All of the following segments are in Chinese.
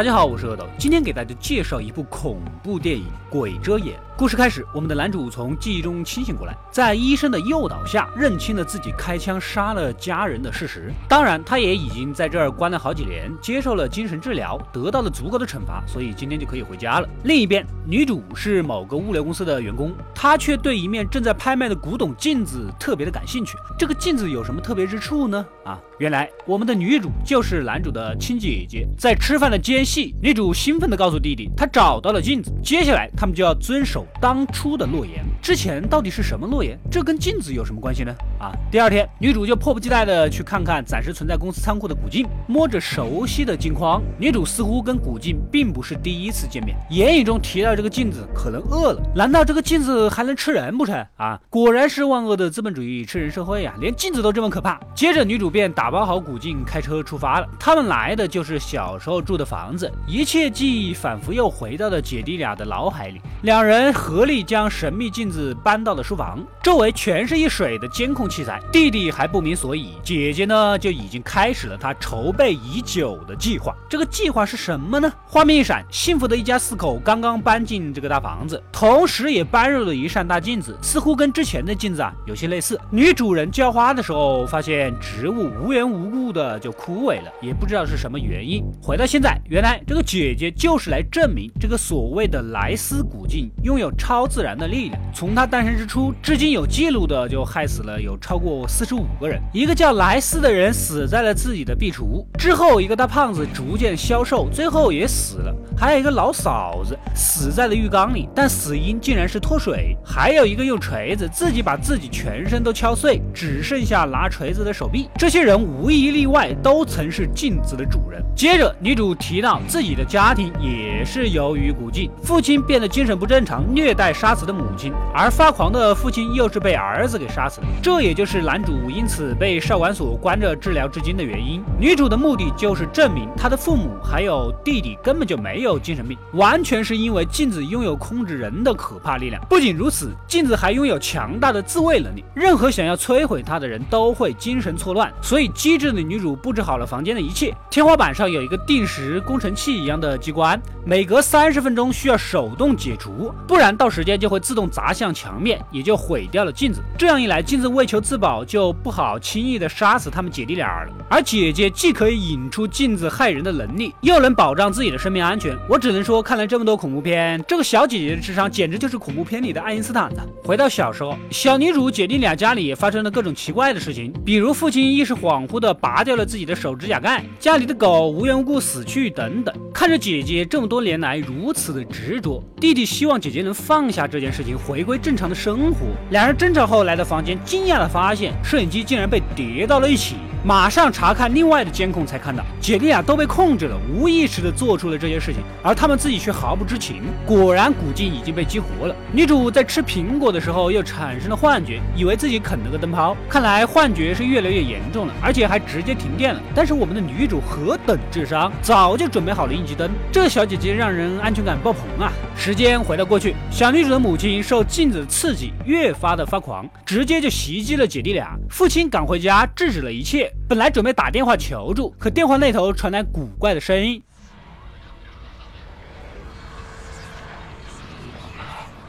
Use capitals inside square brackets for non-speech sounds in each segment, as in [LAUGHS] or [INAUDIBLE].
大家好，我是阿斗，今天给大家介绍一部恐怖电影《鬼遮眼》。故事开始，我们的男主从记忆中清醒过来，在医生的诱导下，认清了自己开枪杀了家人的事实。当然，他也已经在这儿关了好几年，接受了精神治疗，得到了足够的惩罚，所以今天就可以回家了。另一边，女主是某个物流公司的员工，她却对一面正在拍卖的古董镜子特别的感兴趣。这个镜子有什么特别之处呢？啊，原来我们的女主就是男主的亲姐姐。在吃饭的间隙，女主兴奋地告诉弟弟，她找到了镜子。接下来，他们就要遵守。当初的诺言，之前到底是什么诺言？这跟镜子有什么关系呢？啊，第二天，女主就迫不及待的去看看暂时存在公司仓库的古镜，摸着熟悉的镜框，女主似乎跟古镜并不是第一次见面，言语中提到这个镜子可能饿了，难道这个镜子还能吃人不成？啊，果然是万恶的资本主义吃人社会呀，连镜子都这么可怕。接着，女主便打包好古镜，开车出发了。他们来的就是小时候住的房子，一切记忆仿佛又回到了姐弟俩的脑海里，两人合力将神秘镜子搬到了书房，周围全是一水的监控。器材，弟弟还不明所以，姐姐呢就已经开始了她筹备已久的计划。这个计划是什么呢？画面一闪，幸福的一家四口刚刚搬进这个大房子，同时也搬入了一扇大镜子，似乎跟之前的镜子啊有些类似。女主人浇花的时候，发现植物无缘无故的就枯萎了，也不知道是什么原因。回到现在，原来这个姐姐就是来证明这个所谓的莱斯古镜拥有超自然的力量。从她诞生之初，至今有记录的就害死了有。超过四十五个人，一个叫莱斯的人死在了自己的壁橱之后，一个大胖子逐渐消瘦，最后也死了。还有一个老嫂子死在了浴缸里，但死因竟然是脱水。还有一个用锤子自己把自己全身都敲碎，只剩下拿锤子的手臂。这些人无一例外都曾是镜子的主人。接着，女主提到自己的家庭也是由于古镜，父亲变得精神不正常，虐待杀死的母亲，而发狂的父亲又是被儿子给杀死的。这也也就是男主因此被少管所关着治疗至今的原因。女主的目的就是证明他的父母还有弟弟根本就没有。精神病，完全是因为镜子拥有控制人的可怕力量。不仅如此，镜子还拥有强大的自卫能力，任何想要摧毁它的人都会精神错乱。所以，机智的女主布置好了房间的一切。天花板上有一个定时工程器一样的机关，每隔三十分钟需要手动解除，不然到时间就会自动砸向墙面，也就毁掉了镜子。这样一来，镜子为求自保，就不好轻易的杀死他们姐弟俩了。而姐姐既可以引出镜子害人的能力，又能保障自己的生命安全。我只能说，看了这么多恐怖片，这个小姐姐的智商简直就是恐怖片里的爱因斯坦呢。回到小时候，小女主姐弟俩家里发生了各种奇怪的事情，比如父亲意识恍惚的拔掉了自己的手指甲盖，家里的狗无缘无故死去等等。看着姐姐这么多年来如此的执着，弟弟希望姐姐能放下这件事情，回归正常的生活。两人争吵后来到房间，惊讶的发现摄影机竟然被叠到了一起。马上查看另外的监控，才看到姐弟俩都被控制了，无意识的做出了这些事情，而他们自己却毫不知情。果然，古镜已经被激活了。女主在吃苹果的时候又产生了幻觉，以为自己啃了个灯泡。看来幻觉是越来越严重了，而且还直接停电了。但是我们的女主何等智商，早就准备好了应急灯。这小姐姐让人安全感爆棚啊！时间回到过去，小女主的母亲受镜子的刺激，越发的发狂，直接就袭击了姐弟俩。父亲赶回家制止了一切。本来准备打电话求助，可电话那头传来古怪的声音。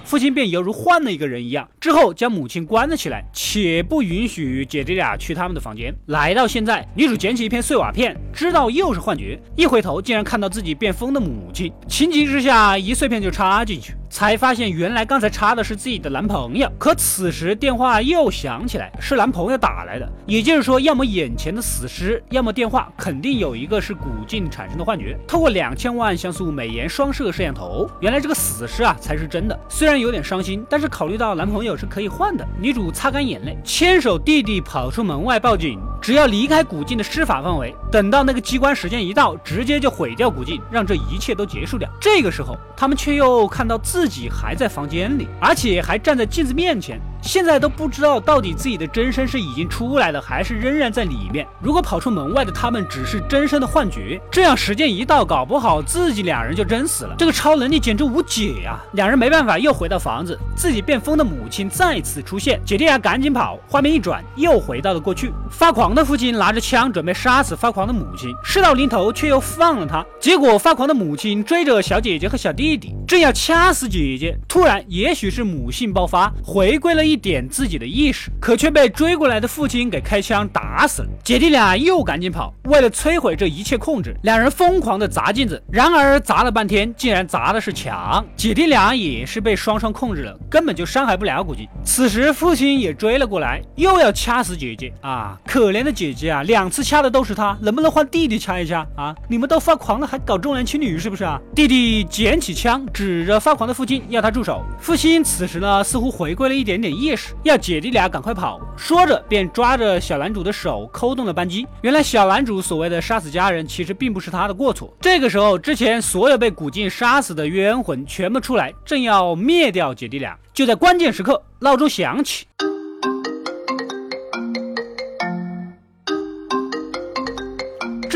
父亲便犹如换了一个人一样，之后将母亲关了起来，且不允许姐弟俩去他们的房间。来到现在，女主捡起一片碎瓦片，知道又是幻觉，一回头竟然看到自己变疯的母亲，情急之下一碎片就插进去。才发现，原来刚才插的是自己的男朋友。可此时电话又响起来，是男朋友打来的。也就是说，要么眼前的死尸，要么电话，肯定有一个是古镜产生的幻觉。透过两千万像素美颜双摄摄像头，原来这个死尸啊才是真的。虽然有点伤心，但是考虑到男朋友是可以换的，女主擦干眼泪，牵手弟弟跑出门外报警。只要离开古镜的施法范围，等到那个机关时间一到，直接就毁掉古镜，让这一切都结束掉。这个时候，他们却又看到自 [LAUGHS] 自己还在房间里，而且还站在镜子面前。现在都不知道到底自己的真身是已经出来了，还是仍然在里面。如果跑出门外的他们只是真身的幻觉，这样时间一到，搞不好自己两人就真死了。这个超能力简直无解呀！两人没办法，又回到房子，自己变疯的母亲再次出现，姐弟俩赶紧跑。画面一转，又回到了过去。发狂的父亲拿着枪准备杀死发狂的母亲，事到临头却又放了他。结果发狂的母亲追着小姐姐和小弟弟，正要掐死姐姐，突然也许是母性爆发，回归了一点自己的意识，可却被追过来的父亲给开枪打死了。姐弟俩又赶紧跑，为了摧毁这一切控制，两人疯狂的砸镜子。然而砸了半天，竟然砸的是墙。姐弟俩也是被双双控制了，根本就伤害不了古静。此时父亲也追了过来，又要掐死姐姐啊！可怜的姐姐啊，两次掐的都是他，能不能换弟弟掐一掐啊？你们都发狂了，还搞重男轻女是不是啊？弟弟捡起枪，指着发狂的父亲，要他住手。父亲此时呢，似乎回归了一点点意意识，要姐弟俩赶快跑。说着便抓着小男主的手，扣动了扳机。原来小男主所谓的杀死家人，其实并不是他的过错。这个时候，之前所有被古镜杀死的冤魂全部出来，正要灭掉姐弟俩。就在关键时刻，闹钟响起。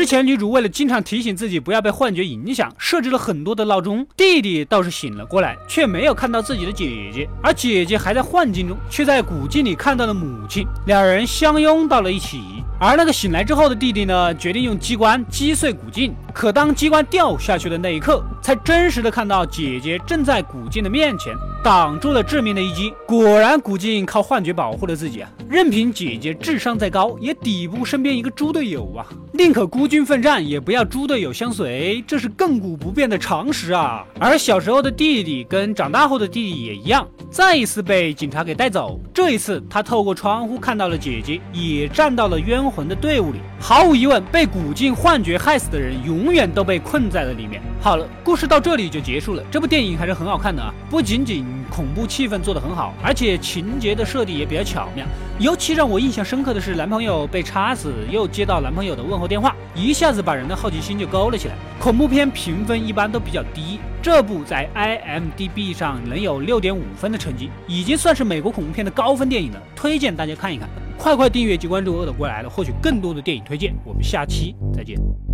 前女主为了经常提醒自己不要被幻觉影响，设置了很多的闹钟。弟弟倒是醒了过来，却没有看到自己的姐姐，而姐姐还在幻境中，却在古镜里看到了母亲，两人相拥到了一起。而那个醒来之后的弟弟呢，决定用机关击碎古镜。可当机关掉下去的那一刻，才真实的看到姐姐正在古镜的面前，挡住了致命的一击。果然，古镜靠幻觉保护了自己啊！任凭姐姐智商再高，也抵不过身边一个猪队友啊！宁可孤军奋战，也不要猪队友相随，这是亘古不变的常识啊！而小时候的弟弟跟长大后的弟弟也一样，再一次被警察给带走。这一次，他透过窗户看到了姐姐，也站到了冤魂的队伍里。毫无疑问，被古镜幻觉害死的人，永远都被困在了里面。好了，故事到这里就结束了。这部电影还是很好看的啊，不仅仅恐怖气氛做得很好，而且情节的设定也比较巧妙。尤其让我印象深刻的是，男朋友被插死，又接到男朋友的问候电话，一下子把人的好奇心就勾了起来。恐怖片评分一般都比较低，这部在 IMDB 上能有六点五分的成绩，已经算是美国恐怖片的高分电影了，推荐大家看一看。快快订阅及关注“恶的过来了”，获取更多的电影推荐。我们下期再见。